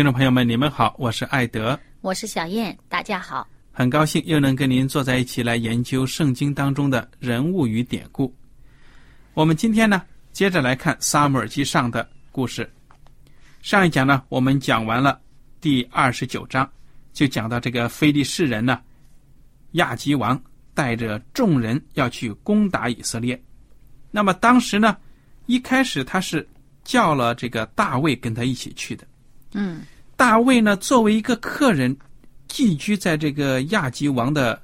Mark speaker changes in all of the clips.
Speaker 1: 听众朋友们，你们好，我是艾德，
Speaker 2: 我是小燕，大家好，
Speaker 1: 很高兴又能跟您坐在一起来研究圣经当中的人物与典故。我们今天呢，接着来看撒母耳记上的故事。上一讲呢，我们讲完了第二十九章，就讲到这个非利士人呢，亚吉王带着众人要去攻打以色列。那么当时呢，一开始他是叫了这个大卫跟他一起去的。
Speaker 2: 嗯，
Speaker 1: 大卫呢，作为一个客人，寄居在这个亚吉王的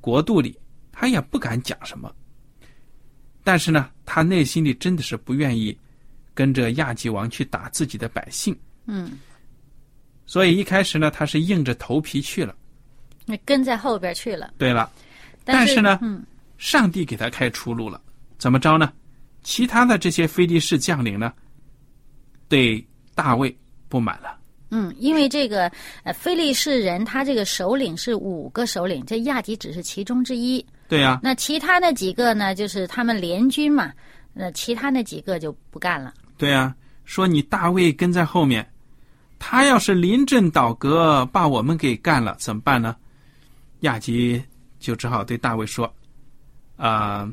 Speaker 1: 国度里，他也不敢讲什么。但是呢，他内心里真的是不愿意跟着亚吉王去打自己的百姓。
Speaker 2: 嗯，
Speaker 1: 所以一开始呢，他是硬着头皮去了。
Speaker 2: 那跟在后边去了。
Speaker 1: 对了，
Speaker 2: 但
Speaker 1: 是呢，
Speaker 2: 嗯，
Speaker 1: 上帝给他开出路了。怎么着呢？其他的这些非利士将领呢，对大卫。不满了，
Speaker 2: 嗯，因为这个呃，菲利士人他这个首领是五个首领，这亚吉只是其中之一。
Speaker 1: 对呀，
Speaker 2: 那其他那几个呢，就是他们联军嘛，那其他那几个就不干了。
Speaker 1: 对呀，说你大卫跟在后面，他要是临阵倒戈把我们给干了怎么办呢？亚吉就只好对大卫说：“啊，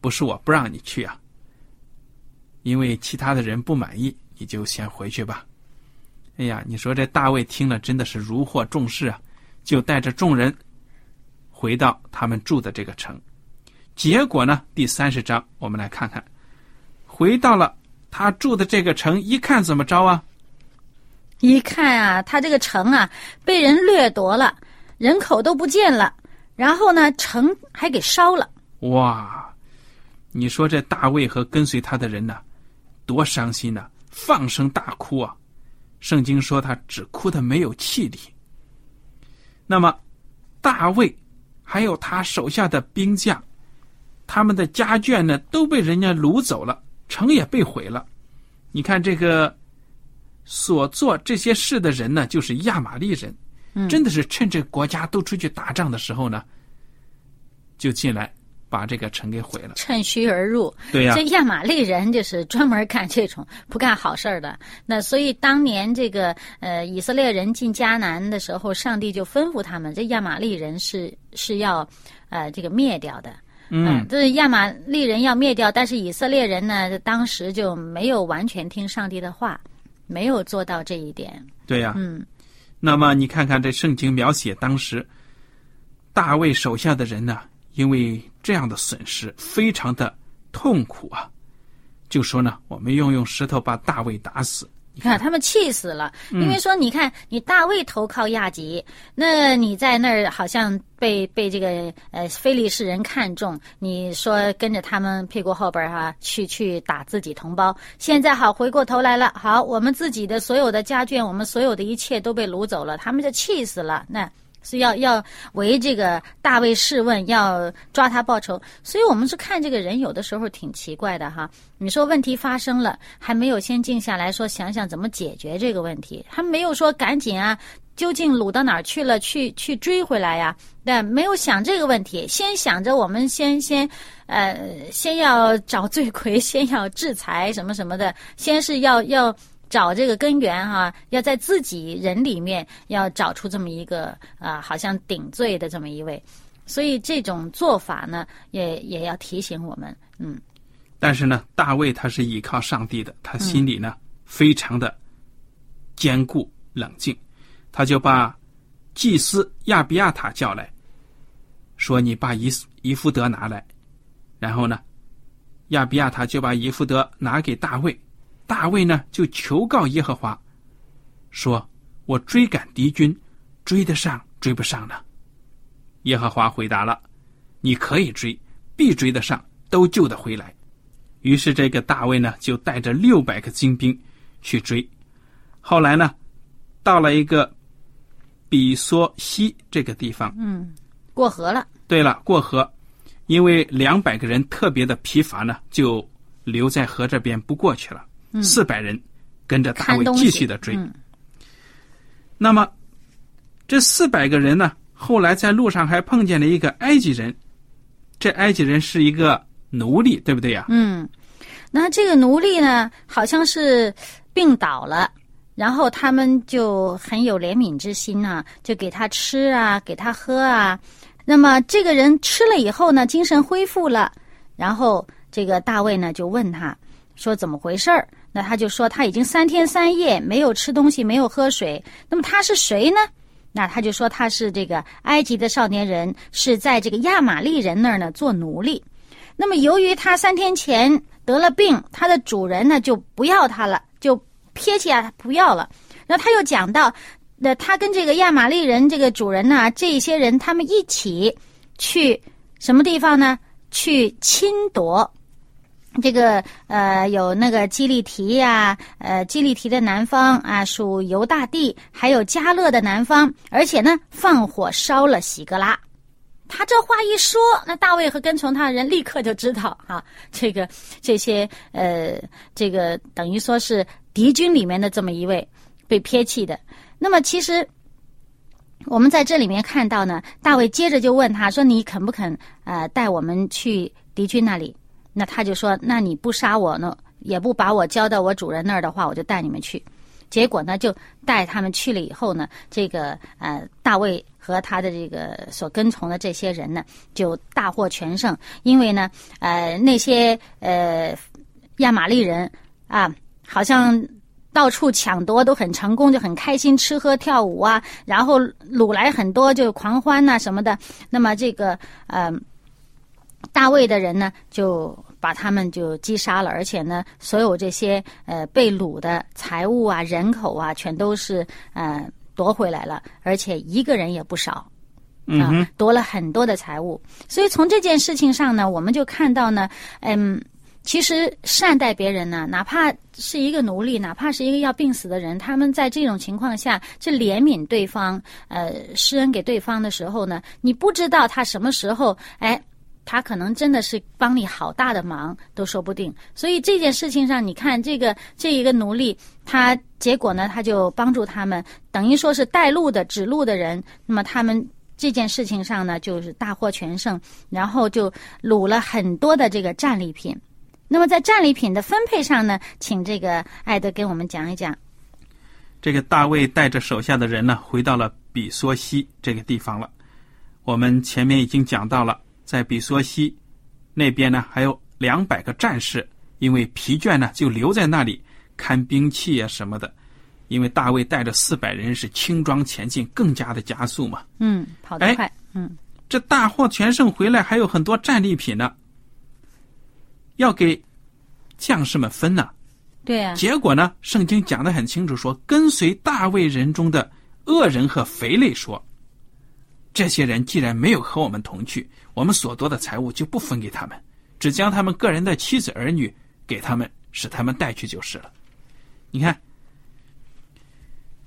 Speaker 1: 不是我不让你去啊，因为其他的人不满意，你就先回去吧。”哎呀，你说这大卫听了真的是如获重视啊，就带着众人回到他们住的这个城。结果呢，第三十章我们来看看，回到了他住的这个城，一看怎么着啊？
Speaker 2: 一看啊，他这个城啊被人掠夺了，人口都不见了，然后呢，城还给烧了。
Speaker 1: 哇！你说这大卫和跟随他的人呢，多伤心呐，放声大哭啊！圣经说他只哭的没有气力。那么，大卫还有他手下的兵将，他们的家眷呢都被人家掳走了，城也被毁了。你看这个所做这些事的人呢，就是亚玛力人，真的是趁这国家都出去打仗的时候呢，就进来。把这个城给毁了，
Speaker 2: 趁虚而入。
Speaker 1: 对呀，
Speaker 2: 这亚玛力人就是专门干这种不干好事儿的。那所以当年这个呃以色列人进迦南的时候，上帝就吩咐他们，这亚玛力人是是要呃这个灭掉的。
Speaker 1: 嗯，
Speaker 2: 这亚玛力人要灭掉，但是以色列人呢，当时就没有完全听上帝的话，没有做到这一点。
Speaker 1: 对呀，
Speaker 2: 嗯。
Speaker 1: 那么你看看这圣经描写当时大卫手下的人呢？因为这样的损失非常的痛苦啊，就说呢，我们用用石头把大卫打死。
Speaker 2: 你看他们气死了，因为说你看你大卫投靠亚吉，那你在那儿好像被被这个呃非利士人看中，你说跟着他们屁股后边哈去去打自己同胞。现在好回过头来了，好我们自己的所有的家眷，我们所有的一切都被掳走了，他们就气死了。那是要要为这个大卫试问，要抓他报仇。所以我们是看这个人有的时候挺奇怪的哈。你说问题发生了，还没有先静下来说想想怎么解决这个问题，还没有说赶紧啊，究竟掳到哪儿去了，去去追回来呀？但没有想这个问题，先想着我们先先呃，先要找罪魁，先要制裁什么什么的，先是要要。找这个根源哈，要在自己人里面要找出这么一个啊，好像顶罪的这么一位，所以这种做法呢，也也要提醒我们，嗯。
Speaker 1: 但是呢，大卫他是依靠上帝的，他心里呢非常的坚固冷静，他就把祭司亚比亚塔叫来，说：“你把以以弗德拿来。”然后呢，亚比亚塔就把以弗德拿给大卫。大卫呢，就求告耶和华，说：“我追赶敌军，追得上追不上呢？”耶和华回答了：“你可以追，必追得上，都救得回来。”于是这个大卫呢，就带着六百个精兵去追。后来呢，到了一个比索西这个地方，
Speaker 2: 嗯，过河了。
Speaker 1: 对了，过河，因为两百个人特别的疲乏呢，就留在河这边不过去了。四百人跟着大卫继续的追。那么这四百个人呢，后来在路上还碰见了一个埃及人。这埃及人是一个奴隶，对不对呀？
Speaker 2: 嗯，那这个奴隶呢，好像是病倒了，然后他们就很有怜悯之心啊，就给他吃啊，给他喝啊。那么这个人吃了以后呢，精神恢复了，然后这个大卫呢就问他说：“怎么回事儿？”那他就说他已经三天三夜没有吃东西，没有喝水。那么他是谁呢？那他就说他是这个埃及的少年人，是在这个亚玛利人那儿呢做奴隶。那么由于他三天前得了病，他的主人呢就不要他了，就撇弃他不要了。然后他又讲到，那他跟这个亚玛利人这个主人呢，这些人他们一起去什么地方呢？去侵夺。这个呃，有那个基利提呀，呃，基利提的南方啊，属犹大地，还有加勒的南方，而且呢，放火烧了喜格拉。他这话一说，那大卫和跟从他的人立刻就知道啊，这个这些呃，这个等于说是敌军里面的这么一位被撇弃的。那么其实我们在这里面看到呢，大卫接着就问他说：“你肯不肯呃带我们去敌军那里？”那他就说：“那你不杀我呢，也不把我交到我主人那儿的话，我就带你们去。”结果呢，就带他们去了以后呢，这个呃大卫和他的这个所跟从的这些人呢，就大获全胜。因为呢，呃那些呃亚玛力人啊，好像到处抢夺都很成功，就很开心，吃喝跳舞啊，然后掳来很多就狂欢呐什么的。那么这个呃大卫的人呢，就。把他们就击杀了，而且呢，所有这些呃被掳的财物啊、人口啊，全都是呃夺回来了，而且一个人也不少，
Speaker 1: 啊，
Speaker 2: 夺了很多的财物。所以从这件事情上呢，我们就看到呢，嗯，其实善待别人呢，哪怕是一个奴隶，哪怕是一个要病死的人，他们在这种情况下，这怜悯对方，呃，施恩给对方的时候呢，你不知道他什么时候，哎。他可能真的是帮你好大的忙都说不定，所以这件事情上，你看这个这一个奴隶，他结果呢，他就帮助他们，等于说是带路的指路的人。那么他们这件事情上呢，就是大获全胜，然后就掳了很多的这个战利品。那么在战利品的分配上呢，请这个艾德给我们讲一讲。
Speaker 1: 这个大卫带着手下的人呢，回到了比索西这个地方了。我们前面已经讲到了。在比索西那边呢，还有两百个战士，因为疲倦呢，就留在那里看兵器啊什么的。因为大卫带着四百人是轻装前进，更加的加速嘛。
Speaker 2: 嗯，跑得快。嗯，
Speaker 1: 这大获全胜回来，还有很多战利品呢，要给将士们分呢。
Speaker 2: 对呀。
Speaker 1: 结果呢，圣经讲的很清楚，说跟随大卫人中的恶人和肥类说。这些人既然没有和我们同去，我们所夺的财物就不分给他们，只将他们个人的妻子儿女给他们，使他们带去就是了。你看，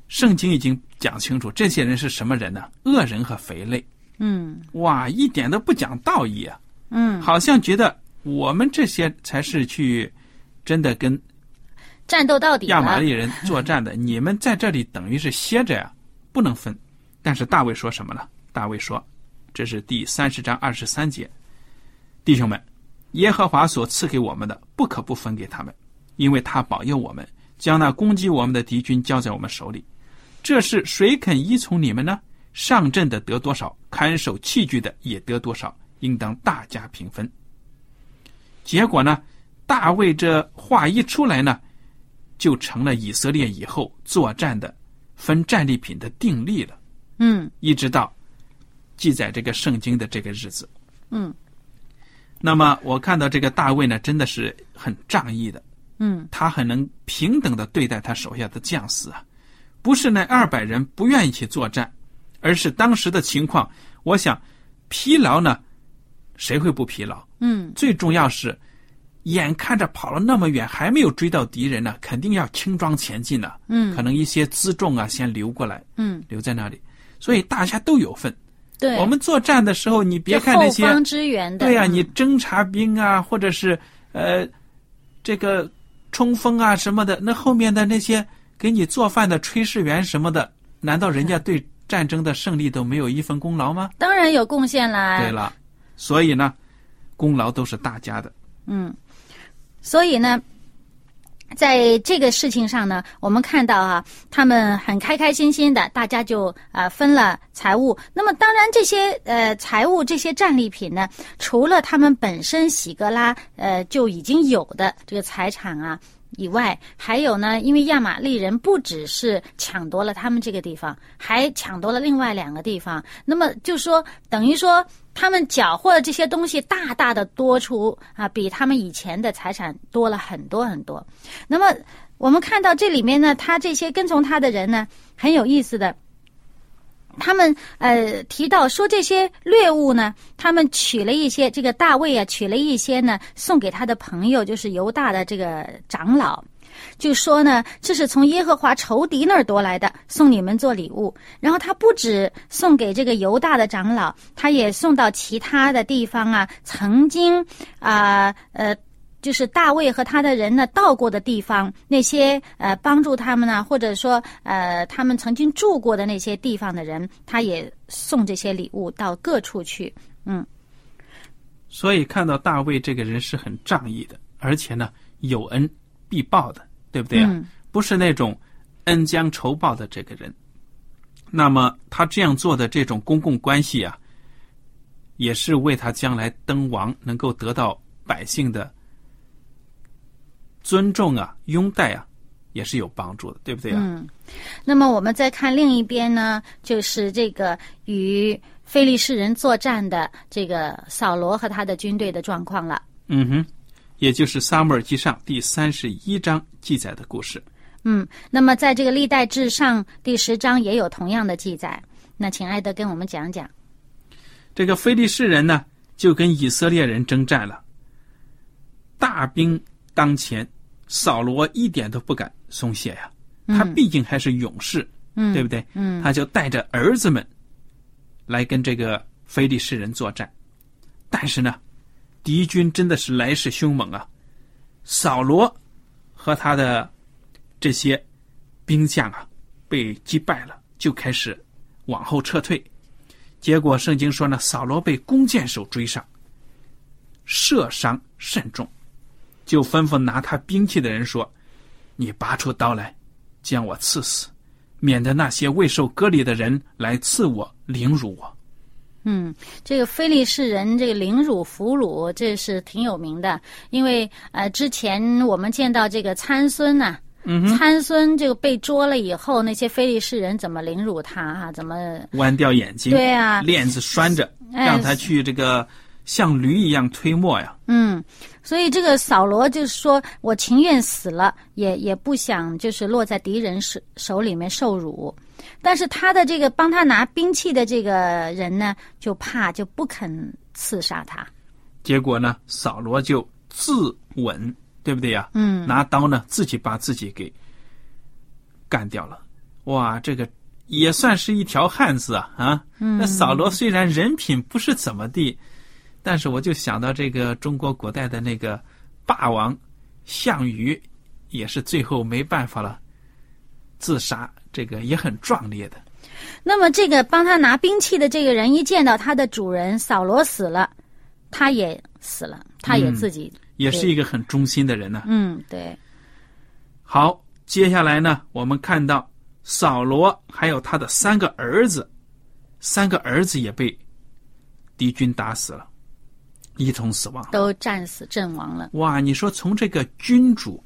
Speaker 1: 圣经已经讲清楚，这些人是什么人呢？恶人和肥类。
Speaker 2: 嗯
Speaker 1: 哇，一点都不讲道义啊！
Speaker 2: 嗯，
Speaker 1: 好像觉得我们这些才是去真的跟
Speaker 2: 战斗到底
Speaker 1: 亚玛力人作战的，你们在这里等于是歇着呀，不能分。但是大卫说什么呢？大卫说：“这是第三十章二十三节，弟兄们，耶和华所赐给我们的，不可不分给他们，因为他保佑我们，将那攻击我们的敌军交在我们手里。这是谁肯依从你们呢？上阵的得多少，看守器具的也得多少，应当大家平分。”结果呢，大卫这话一出来呢，就成了以色列以后作战的分战利品的定例了。
Speaker 2: 嗯
Speaker 1: 一直到记载这个圣经的这个日子。
Speaker 2: 嗯
Speaker 1: 那么我看到这个大卫呢，真的是很仗义的，
Speaker 2: 嗯
Speaker 1: 他很能平等的对待他手下的将士啊，不是那二百人不愿意去作战，而是当时的情况。我想，疲劳呢，谁会不疲劳？
Speaker 2: 嗯
Speaker 1: 最重要是，眼看着跑了那么远，还没有追到敌人呢，肯定要轻装前进呢。
Speaker 2: 嗯
Speaker 1: 可能一些辎重啊，先留过来，
Speaker 2: 嗯，
Speaker 1: 留在那里，所以大家都有份。
Speaker 2: 对，
Speaker 1: 我们作战的时候，你别看那些
Speaker 2: 后方支援的，
Speaker 1: 对呀、
Speaker 2: 嗯
Speaker 1: 你侦察兵啊，或者是呃这个冲锋啊什么的，那后面的那些给你做饭的炊事员什么的，难道人家对战争的胜利都没有一份功劳吗？
Speaker 2: 当然有贡献啦。
Speaker 1: 对了，所以呢，功劳都是大家的。
Speaker 2: 嗯，所以呢，在这个事情上呢，我们看到啊，他们很开开心心的，大家就呃分了财物。那么当然，这些呃财物这些战利品呢，除了他们本身喜格拉呃就已经有的这个财产啊。以外，还有呢，因为亚玛力人不只是抢夺了他们这个地方，还抢夺了另外两个地方。那么就说，等于说他们缴获的这些东西大大的多出啊，比他们以前的财产多了很多很多。那么我们看到这里面呢，他这些跟从他的人呢，很有意思的。他们呃提到说这些掠物呢，他们取了一些，这个大卫啊取了一些呢，送给他的朋友，就是犹大的这个长老，就说呢这是从耶和华仇敌那儿夺来的，送你们做礼物。然后他不止送给这个犹大的长老，他也送到其他的地方啊，曾经啊呃。就是大卫和他的人呢到过的地方，那些呃帮助他们呢，或者说呃他们曾经住过的那些地方的人，他也送这些礼物到各处去。嗯
Speaker 1: 所以看到大卫这个人是很仗义的，而且呢有恩必报的，对不对啊？
Speaker 2: 嗯
Speaker 1: 不是那种恩将仇报的这个人。那么他这样做的这种公共关系啊，也是为他将来登王能够得到百姓的尊重啊、拥戴啊，也是有帮助的，对不对啊？
Speaker 2: 嗯。那么我们再看另一边呢，就是这个与非利士人作战的这个扫罗和他的军队的状况了。
Speaker 1: 嗯哼，也就是《撒母耳记上》第三十一章记载的故事。
Speaker 2: 嗯，那么在这个历代至上第十章也有同样的记载。那请艾德跟我们讲讲。
Speaker 1: 这个非利士人呢，就跟以色列人征战了，大兵当前，扫罗一点都不敢松懈呀。他毕竟还是勇士，
Speaker 2: 嗯，
Speaker 1: 对不对？
Speaker 2: 嗯
Speaker 1: 他就带着儿子们来跟这个非利士人作战。但是呢，敌军真的是来势凶猛啊！扫罗和他的这些兵将啊，被击败了，就开始往后撤退。结果圣经说呢，扫罗被弓箭手追上，射伤甚重，就吩咐拿他兵器的人说：“你拔出刀来，将我刺死，免得那些未受割礼的人来刺我、凌辱我。”
Speaker 2: 嗯，这个非利士人这个凌辱俘虏，这是挺有名的。因为呃，之前我们见到这个参孙呐、
Speaker 1: 嗯
Speaker 2: 参孙这个被捉了以后，那些非利士人怎么凌辱他啊？怎么？
Speaker 1: 弯掉眼睛，
Speaker 2: 对啊
Speaker 1: 链子拴着，
Speaker 2: 哎
Speaker 1: 让他去这个像驴一样推磨呀。
Speaker 2: 嗯，所以这个扫罗就是说我情愿死了，也也不想就是落在敌人手手里面受辱。但是他的这个帮他拿兵器的这个人呢，就怕就不肯刺杀他。
Speaker 1: 结果呢，扫罗就自刎，对不对呀？
Speaker 2: 嗯
Speaker 1: 拿刀呢，自己把自己给干掉了。哇，这个也算是一条汉子啊啊！那扫罗虽然人品不是怎么地，但是我就想到这个中国古代的那个霸王项羽，也是最后没办法了，自杀，这个也很壮烈的。
Speaker 2: 那么，这个帮他拿兵器的这个人一见到他的主人扫罗死了，他也死了，他也自己、
Speaker 1: 也是一个很忠心的人呢、
Speaker 2: 嗯，对，
Speaker 1: 好，接下来呢，我们看到扫罗还有他的三个儿子，三个儿子也被敌军打死了，一同死亡。
Speaker 2: 都战死阵亡了。
Speaker 1: 哇，你说从这个君主、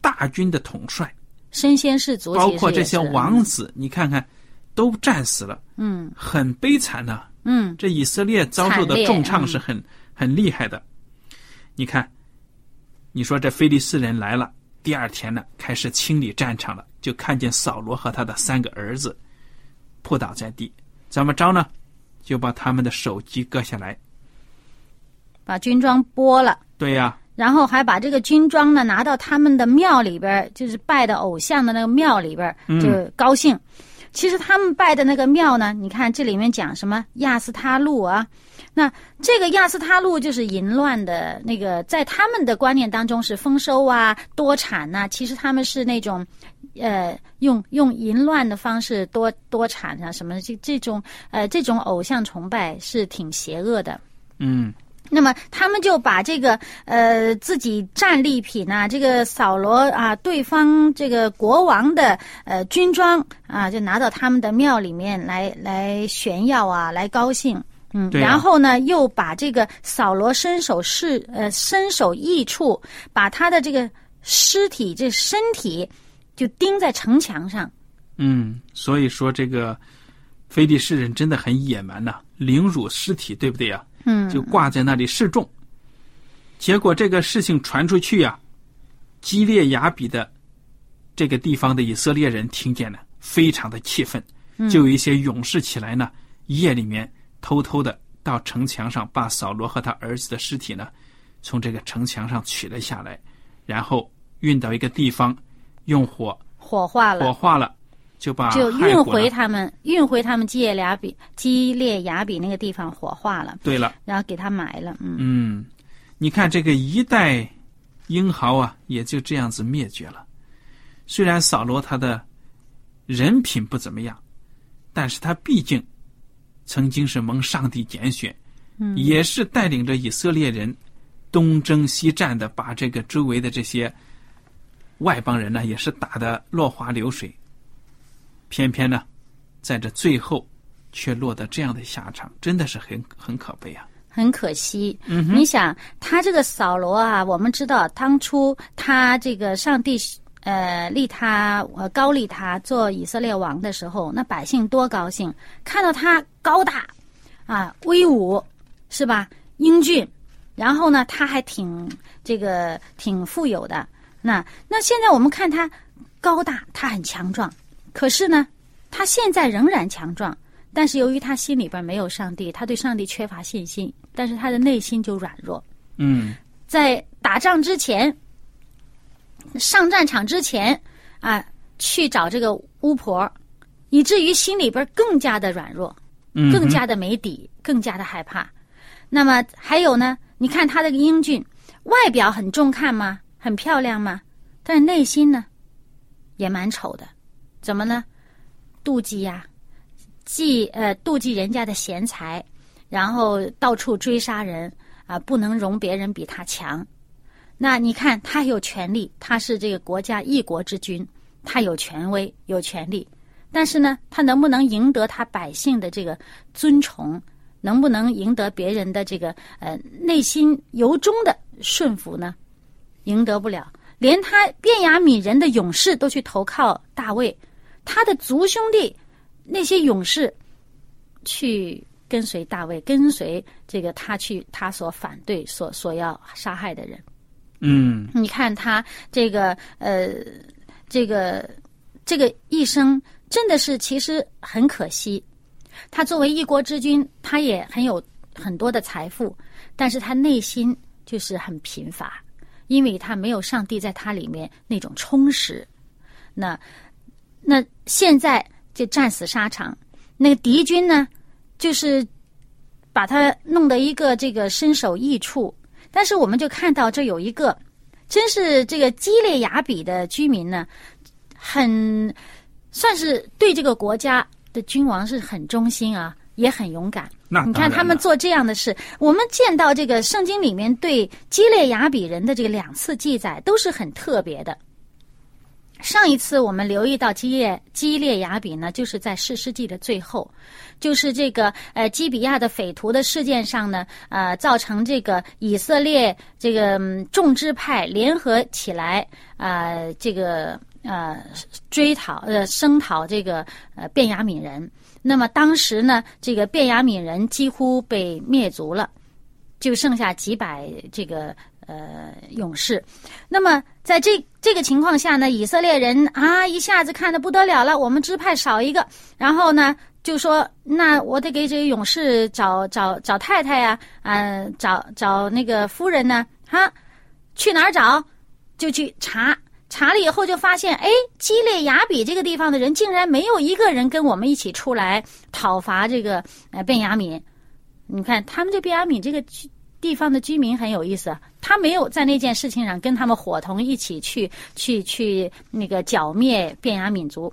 Speaker 1: 大军的统帅，
Speaker 2: 身先士卒，
Speaker 1: 包括这些王子，你看看，都战死了，
Speaker 2: 嗯
Speaker 1: 很悲惨呐、
Speaker 2: 嗯
Speaker 1: 这以色列遭受的重创
Speaker 2: 嗯
Speaker 1: 是很、很厉害的。你看，你说这菲利斯人来了，第二天呢开始清理战场了，就看见扫罗和他的三个儿子扑倒在地，怎么着呢？就把他们的首级割下来。
Speaker 2: 把军装剥了。
Speaker 1: 对呀、
Speaker 2: 然后还把这个军装呢拿到他们的庙里边，就是拜的偶像的那个庙里边就高兴。其实他们拜的那个庙呢，你看这里面讲什么亚斯他路啊，那这个亚斯他路就是淫乱的那个，在他们的观念当中是丰收啊、多产呐、其实他们是那种，呃，用用淫乱的方式多多产啊什么的，这这种呃这种偶像崇拜是挺邪恶的。
Speaker 1: 嗯，
Speaker 2: 那么他们就把这个呃自己战利品啊，这个扫罗啊，对方这个国王的呃军装啊，就拿到他们的庙里面来来炫耀啊，来高兴。嗯，然后呢，又把这个扫罗身首是呃身首异处，把他的这个尸体这身体就钉在城墙上。
Speaker 1: 嗯，所以说这个非利士人真的很野蛮呐、凌辱尸体，对不对呀、
Speaker 2: 嗯，
Speaker 1: 就挂在那里示众。结果这个事情传出去呀、基列雅比的这个地方的以色列人听见了，非常的气愤，就有一些勇士起来呢，夜里面偷偷的到城墙上，把扫罗和他儿子的尸体呢，从这个城墙上取了下来，然后运到一个地方，用火
Speaker 2: 火化了
Speaker 1: 火。化了，就把
Speaker 2: 就运回他们，运回他们基列雅比基列雅比那个地方火化了，
Speaker 1: 对了。
Speaker 2: 然后给他埋了。嗯，
Speaker 1: 嗯，你看这个一代英豪啊，也就这样子灭绝了。虽然扫罗他的人品不怎么样，但是他毕竟曾经是蒙上帝拣选，
Speaker 2: 嗯
Speaker 1: 也是带领着以色列人东征西战的，把这个周围的这些外邦人呢，也是打得落花流水。偏偏呢，在这最后却落得这样的下场，真的是很很可悲啊。
Speaker 2: 很可惜。
Speaker 1: 嗯
Speaker 2: 你想，他这个扫罗啊，我们知道当初他这个上帝呃立他呃高立他做以色列王的时候，那百姓多高兴，看到他高大啊威武，是吧？英俊，然后呢，他还挺这个挺富有的。那那现在我们看他高大，他很强壮，可是呢，他现在仍然强壮。但是由于他心里边没有上帝，他对上帝缺乏信心，但是他的内心就软弱。
Speaker 1: 嗯
Speaker 2: 在打仗之前，上战场之前啊，去找这个巫婆，以至于心里边更加的软弱，
Speaker 1: 嗯，
Speaker 2: 更加的没底，更加的害怕。那么还有呢？你看他这个英俊，外表很中看吗？很漂亮吗？但是内心呢，也蛮丑的。怎么呢？妒忌呀、忌呃妒忌人家的贤才，然后到处追杀人啊、不能容别人比他强。那你看他有权利，他是这个国家一国之君，他有权威，有权利。但是呢，他能不能赢得他百姓的这个尊崇？能不能赢得别人的这个呃内心由衷的顺服呢？赢得不了，连他便雅悯人的勇士都去投靠大卫，他的族兄弟那些勇士去跟随大卫，跟随这个他去他所反对、所所要杀害的人。
Speaker 1: 嗯
Speaker 2: 你看他这个呃，这个这个一生真的是其实很可惜。他作为一国之君，他也很有很多的财富，但是他内心就是很贫乏，因为他没有上帝在他里面那种充实。那那现在就战死沙场，那个敌军呢，就是把他弄得一个这个身首异处。但是我们就看到这有一个，真是这个基列雅比的居民呢，很算是对这个国家的君王是很忠心啊，也很勇敢。
Speaker 1: 那
Speaker 2: 你看他们做这样的事，我们见到这个圣经里面对基列雅比人的这个两次记载都是很特别的。上一次我们留意到基列基列雅比呢，就是在四世纪的最后，就是这个呃基比亚的匪徒的事件上呢，呃造成这个以色列这个嗯众支派联合起来啊、这个呃追讨呃声讨这个呃便雅悯人。那么当时呢，这个便雅悯人几乎被灭族了，就剩下几百这个呃勇士。那么在这这个情况下呢，以色列人啊一下子看的不得了了，我们支派少一个，然后呢就说那我得给这个勇士找找找太太呀、啊，找找那个夫人呢，哈，去哪儿找？就去查。查了以后就发现，哎，基列雅比这个地方的人竟然没有一个人跟我们一起出来讨伐这个呃便雅悯。你看他们这便雅悯这个居地方的居民很有意思，他没有在那件事情上跟他们伙同一起去去去那个剿灭便雅悯族。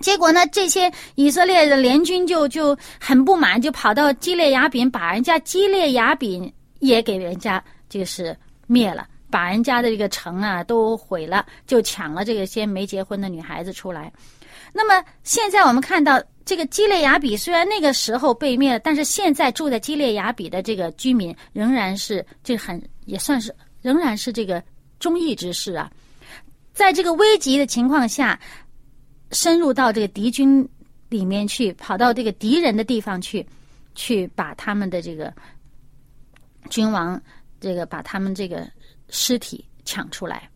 Speaker 2: 结果呢，这些以色列的联军就就很不满，就跑到基列雅比，把人家基列雅比也给人家就是灭了。把人家的这个城啊都毁了，就抢了这些没结婚的女孩子出来。那么现在我们看到这个基列雅比，虽然那个时候被灭了，但是现在住在基列雅比的这个居民仍然是这很也算是仍然是这个忠义之士啊。在这个危急的情况下，深入到这个敌军里面去，跑到这个敌人的地方去，去把他们的这个君王，这个把他们这个。尸体抢出来，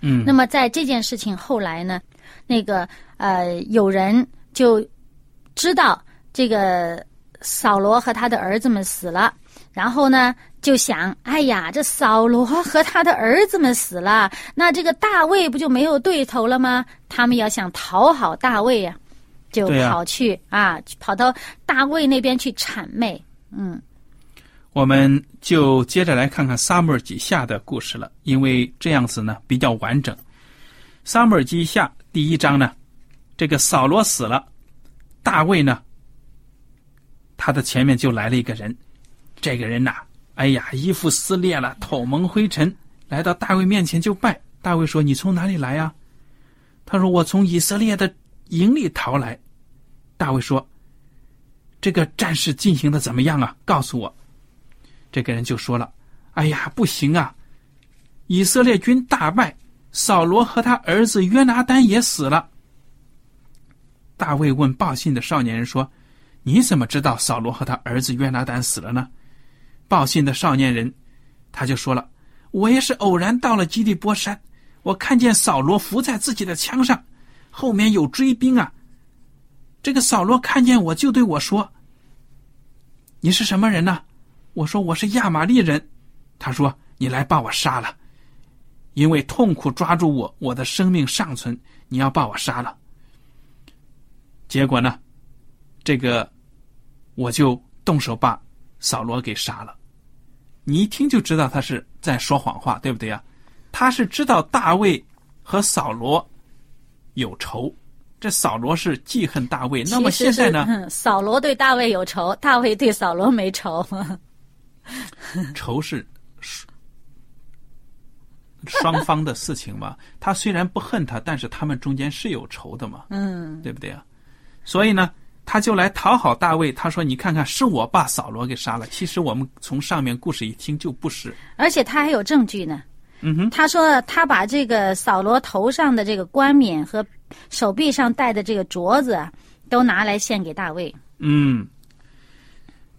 Speaker 1: 嗯，
Speaker 2: 那么在这件事情后来呢，那个呃，有人就知道这个扫罗和他的儿子们死了，然后呢就想，哎呀，这扫罗和他的儿子们死了，那这个大卫不就没有对头了吗？他们要想讨好大卫呀、就跑去啊跑到大卫那边去谄媚，嗯。
Speaker 1: 我们就接着来看看撒母耳记下的故事了，因为这样子呢比较完整。撒母耳记下第一章呢，这个扫罗死了，大卫呢，他的前面就来了一个人，这个人呐、哎呀，衣服撕裂了，头蒙灰尘，来到大卫面前就拜。大卫说：“你从哪里来呀、他说：“我从以色列的营里逃来。”大卫说：“这个战事进行的怎么样啊？告诉我。”这个人就说了：“哎呀，不行啊！以色列军大败，扫罗和他儿子约拿丹也死了。”大卫问报信的少年人说：“你怎么知道扫罗和他儿子约拿丹死了呢？”报信的少年人他就说了：“我也是偶然到了基利波山，我看见扫罗伏在自己的枪上，后面有追兵啊。这个扫罗看见我就对我说：‘你是什么人呢？’我说我是亚玛利人，他说你来把我杀了，因为痛苦抓住我，我的生命尚存，你要把我杀了。结果呢，这个我就动手把扫罗给杀了。你一听就知道他是在说谎话，对不对呀？他是知道大卫和扫罗有仇，这扫罗是记恨大卫。那么现在呢？
Speaker 2: 嗯 扫罗对大卫有仇，大卫对扫罗没仇。
Speaker 1: 仇是双方的事情嘛。他虽然不恨他，但是他们中间是有仇的嘛，
Speaker 2: 嗯，
Speaker 1: 对不对啊？所以呢，他就来讨好大卫。他说：“你看看，是我把扫罗给杀了。”其实我们从上面故事一听就不是。
Speaker 2: 而且他还有证据呢。
Speaker 1: 嗯哼，
Speaker 2: 他说他把这个扫罗头上的这个冠冕和手臂上戴的这个镯子啊都拿来献给大卫。
Speaker 1: 嗯。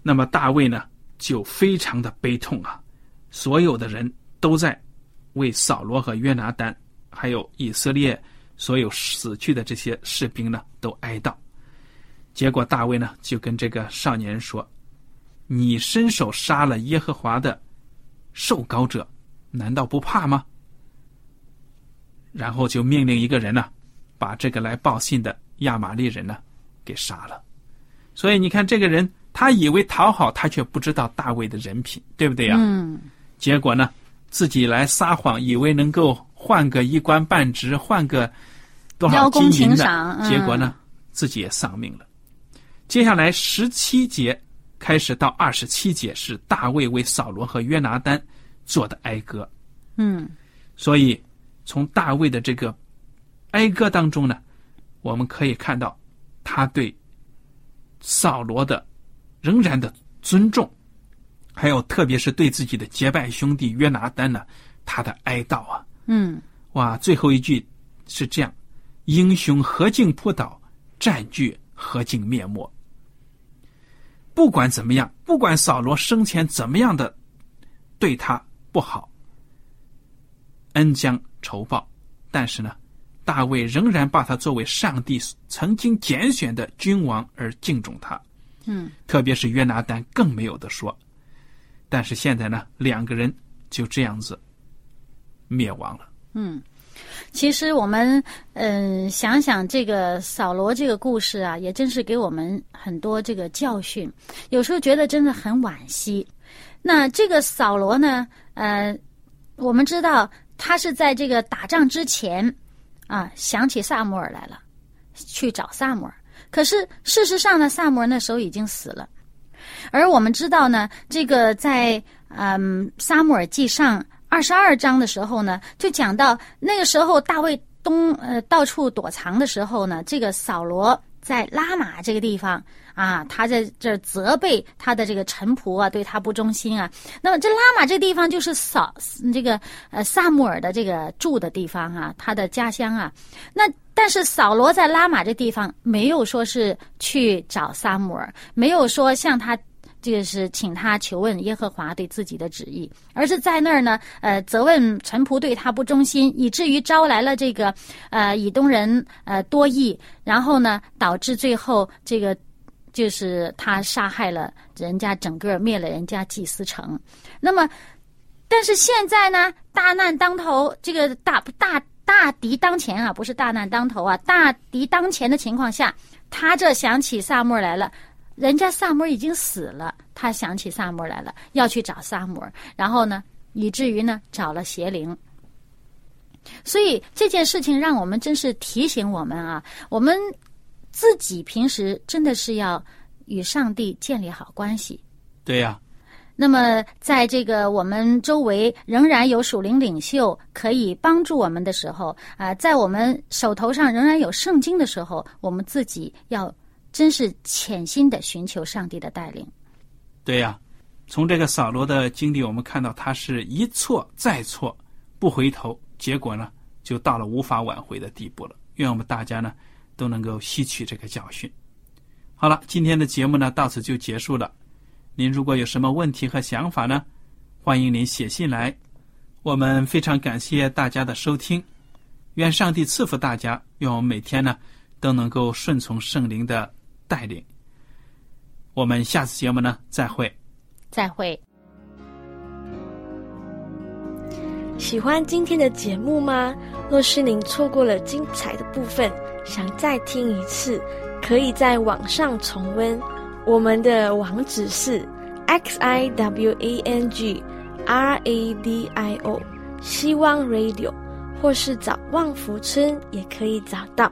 Speaker 1: 那么大卫呢，就非常的悲痛啊，所有的人都在为扫罗和约拿丹，还有以色列所有死去的这些士兵呢，都哀悼。结果大卫呢，就跟这个少年人说：“你伸手杀了耶和华的受膏者，难道不怕吗？”然后就命令一个人呢、把这个来报信的亚玛利人呢给杀了。所以你看，这个人他以为讨好，他却不知道大卫的人品，对不对呀？
Speaker 2: 嗯，
Speaker 1: 结果呢，自己来撒谎，以为能够换个一官半职，换个多少金银的，
Speaker 2: 嗯
Speaker 1: 结果呢，自己也丧命了。接下来十七节开始到二十七节是大卫为扫罗和约拿丹做的哀歌，
Speaker 2: 嗯。
Speaker 1: 所以从大卫的这个哀歌当中呢，我们可以看到他对扫罗的仍然的尊重，还有特别是对自己的结拜兄弟约拿丹呢，他的哀悼啊，
Speaker 2: 嗯。
Speaker 1: 哇，最后一句是这样：英雄何竟扑倒，占据何竟灭没。不管怎么样，不管扫罗生前怎么样的对他不好，恩将仇报，但是呢，大卫仍然把他作为上帝曾经拣选的君王而敬重他。
Speaker 2: 嗯
Speaker 1: 特别是约拿丹更没有的说。但是现在呢，两个人就这样子灭亡了。
Speaker 2: 嗯。其实我们嗯、想想这个扫罗这个故事啊，也真是给我们很多这个教训。有时候觉得真的很惋惜。那这个扫罗呢，呃，我们知道他是在这个打仗之前啊，想起萨摩尔来了，去找萨摩尔。可是事实上呢，萨摩尔那时候已经死了。而我们知道呢，这个在嗯《撒母耳记上》二十二章的时候呢，就讲到那个时候大卫东呃到处躲藏的时候呢，这个扫罗在拉玛这个地方啊，他在这责备他的这个臣仆啊，对他不忠心啊。那么这拉玛这地方就是扫这个呃萨穆尔的这个住的地方啊，他的家乡啊。那但是扫罗在拉玛这地方没有说是去找撒母耳，没有说向他这个是请他求问耶和华对自己的旨意，而是在那儿呢，呃，责问臣仆对他不忠心，以至于招来了这个呃以东人呃多益，然后呢，导致最后这个就是他杀害了人家整个灭了人家祭司城。那么，但是现在呢，大难当头，这个大大大敌当前啊，不是大难当头啊，大敌当前的情况下，他这想起萨母尔来了。人家萨摩已经死了，他想起萨摩来了，要去找萨摩，然后呢，以至于呢找了邪灵。所以这件事情让我们真是提醒我们啊，我们自己平时真的是要与上帝建立好关系。
Speaker 1: 对呀、
Speaker 2: 那么，在这个我们周围仍然有属灵领袖可以帮助我们的时候，啊、在我们手头上仍然有圣经的时候，我们自己要真是潜心的寻求上帝的带领。
Speaker 1: 对呀、从这个扫罗的经历，我们看到他是一错再错，不回头，结果呢，就到了无法挽回的地步了。愿我们大家呢都能够吸取这个教训。好了，今天的节目呢到此就结束了。您如果有什么问题和想法呢，欢迎您写信来。我们非常感谢大家的收听，愿上帝赐福大家，愿我们每天呢都能够顺从圣灵的带领。我们下次节目呢再会。
Speaker 2: 再会。
Speaker 3: 喜欢今天的节目吗？若是您错过了精彩的部分，想再听一次，可以在网上重温。我们的网址是 x i w a n g r a d i o 希望 Radio，或是找旺福村也可以找到。